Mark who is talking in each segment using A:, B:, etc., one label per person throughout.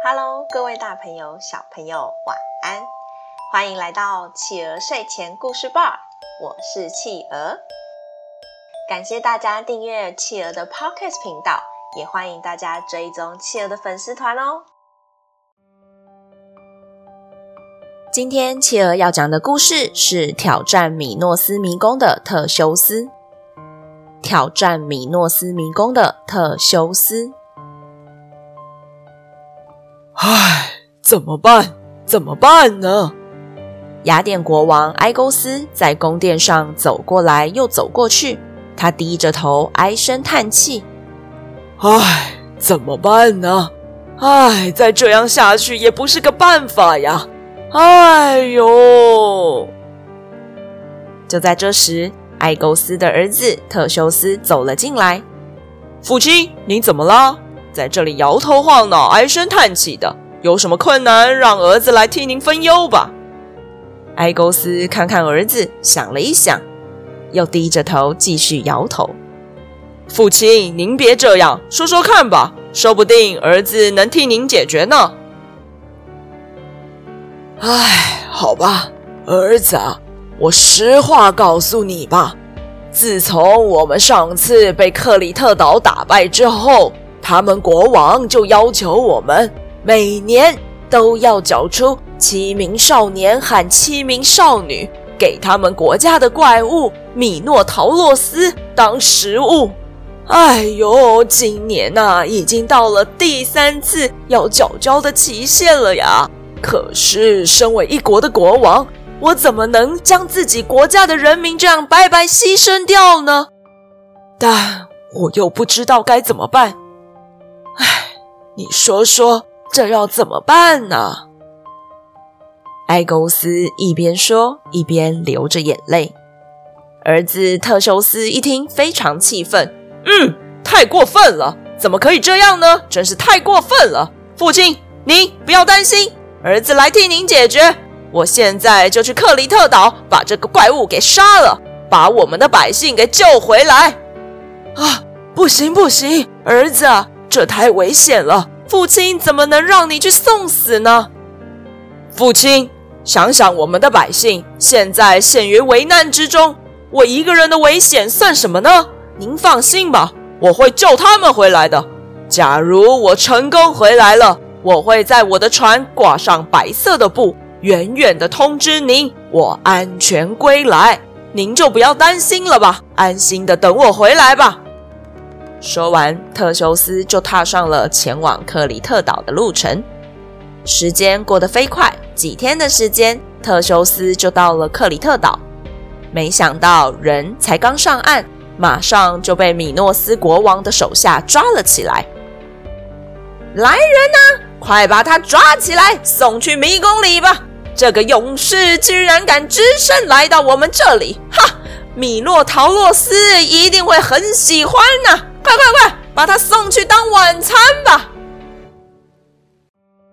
A: Hello，各位大朋友、小朋友，晚安！欢迎来到企鹅睡前故事吧，我是企鹅。感谢大家订阅企鹅的 Podcast 频道，也欢迎大家追踪企鹅的粉丝团哦。今天企鹅要讲的故事是挑战米诺斯迷宫的特修斯。挑战米诺斯迷宫的特修斯。
B: 唉，怎么办？怎么办呢？
A: 雅典国王埃勾斯在宫殿上走过来又走过去，他低着头唉声叹气。
B: 唉，怎么办呢？唉，再这样下去也不是个办法呀！哎呦！
A: 就在这时，埃勾斯的儿子特修斯走了进来。
B: 父亲，您怎么了？在这里摇头晃脑、唉声叹气的，有什么困难，让儿子来替您分忧吧。
A: 埃勾斯看看儿子，想了一想，又低着头继续摇头。
B: 父亲，您别这样，说说看吧，说不定儿子能替您解决呢。唉，好吧，儿子啊，我实话告诉你吧，自从我们上次被克里特岛打败之后。他们国王就要求我们每年都要找出七名少年和七名少女，给他们国家的怪物米诺陶洛斯当食物。哎呦，今年呐、已经到了第三次要缴交的期限了呀！可是，身为一国的国王，我怎么能将自己国家的人民这样白白牺牲掉呢？但我又不知道该怎么办。你说说，这要怎么办呢？
A: 埃勾斯一边说，一边流着眼泪。儿子特修斯一听，非常气愤：“
B: 嗯，太过分了！怎么可以这样呢？真是太过分了！父亲，您不要担心，儿子来替您解决。我现在就去克里特岛，把这个怪物给杀了，把我们的百姓给救回来。”啊，不行不行，儿子。这太危险了，父亲怎么能让你去送死呢？父亲，想想我们的百姓现在陷于危难之中，我一个人的危险算什么呢？您放心吧，我会救他们回来的。假如我成功回来了，我会在我的船挂上白色的布，远远的通知您，我安全归来。您就不要担心了吧，安心的等我回来吧。说完，特修斯就踏上了前往克里特岛的路程。时间过得飞快，几天的时间，特修斯就到了克里特岛。没想到，人才刚上岸，马上就被米诺斯国王的手下抓了起来。来人呐，快把他抓起来，送去迷宫里吧！这个勇士居然敢只身来到我们这里，哈！米诺陶洛斯一定会很喜欢呐！快快快，把他送去当晚餐吧！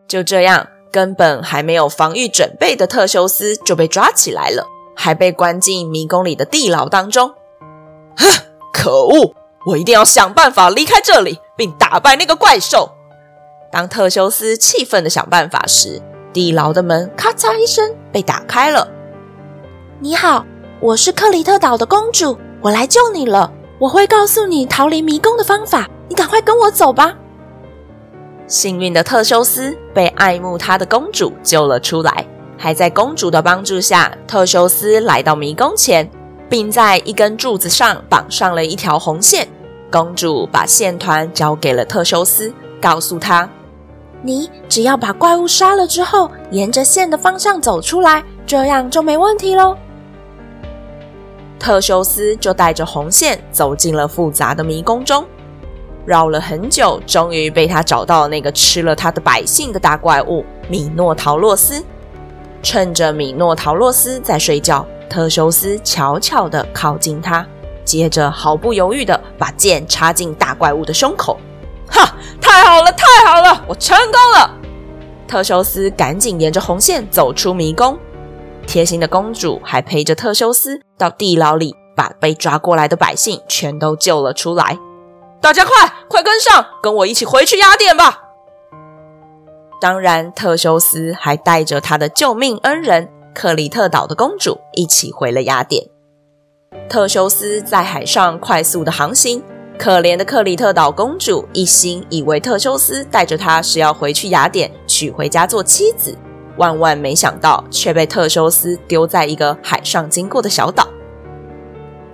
A: 就这样，根本还没有防御准备的特修斯就被抓起来了，还被关进迷宫里的地牢当中。
B: 哼，可恶！我一定要想办法离开这里，并打败那个怪兽。
A: 当特修斯气愤的想办法时，地牢的门咔嚓一声被打开了。
C: 你好，我是克里特岛的公主，我来救你了。我会告诉你逃离迷宫的方法，你赶快跟我走吧。
A: 幸运的特修斯被爱慕他的公主救了出来，还在公主的帮助下，特修斯来到迷宫前，并在一根柱子上绑上了一条红线。公主把线团交给了特修斯，告诉他：“
C: 你只要把怪物杀了之后，沿着线的方向走出来，这样就没问题喽。”
A: 特修斯就带着红线走进了复杂的迷宫中，绕了很久，终于被他找到那个吃了他的百姓的大怪物米诺陶洛斯。趁着米诺陶洛斯在睡觉，特修斯悄悄地靠近他，接着毫不犹豫地把剑插进大怪物的胸口。
B: 哈！太好了，太好了，我成功了！
A: 特修斯赶紧沿着红线走出迷宫。贴心的公主还陪着特修斯到地牢里，把被抓过来的百姓全都救了出来。
B: 大家快快跟上，跟我一起回去雅典吧！当然，特修斯还带着他的救命恩人克里特岛的公主一起回了雅典。特修斯在海上快速的航行，可怜的克里特岛公主一心以为特修斯带着她是要回去雅典娶回家做妻子，万万没想到却被特修斯丢在一个海上经过的小岛。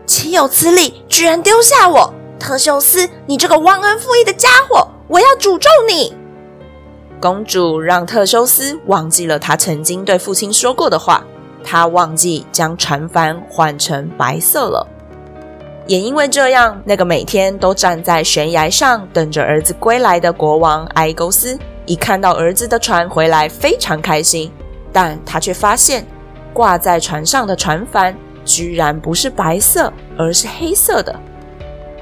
C: 岂有此理！居然丢下我！特修斯，你这个忘恩负义的家伙！我要诅咒你！
B: 公主让特修斯忘记了他曾经对父亲说过的话，他忘记将船帆换成白色了。也因为这样，那个每天都站在悬崖上等着儿子归来的国王埃勾斯，一看到儿子的船回来，非常开心。但他却发现，挂在船上的船帆居然不是白色，而是黑色的。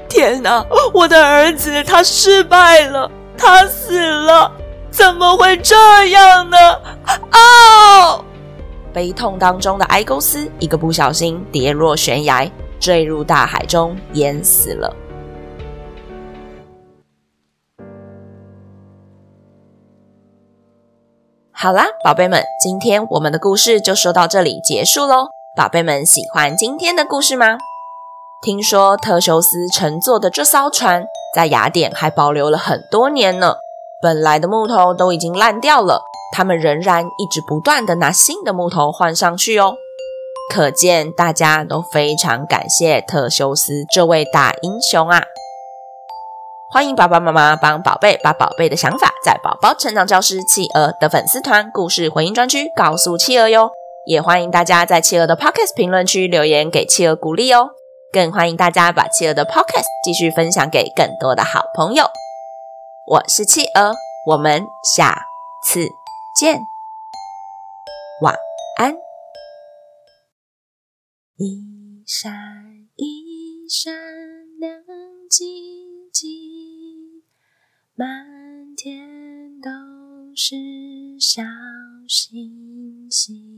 D: 天哪！我的儿子他失败了，他死了，怎么会这样呢？哦！
B: 悲痛当中的埃勾斯一个不小心跌落悬崖，坠入大海中，淹死了。好啦，宝贝们，今天我们的故事就说到这里结束喽。宝贝们喜欢今天的故事吗？听说特修斯乘坐的这艘船在雅典还保留了很多年呢，本来的木头都已经烂掉了，他们仍然一直不断地拿新的木头换上去哦。可见大家都非常感谢特修斯这位大英雄啊！欢迎爸爸妈妈帮宝贝把宝贝的想法在宝宝成长教室企鹅的粉丝团故事回应专区告诉企鹅哟，也欢迎大家在企鹅的 Podcast 评论区留言给企鹅鼓励哦。更欢迎大家把企鹅的 Podcast 继续分享给更多的好朋友。我是企鹅，我们下次见，晚安。一闪一闪小星星。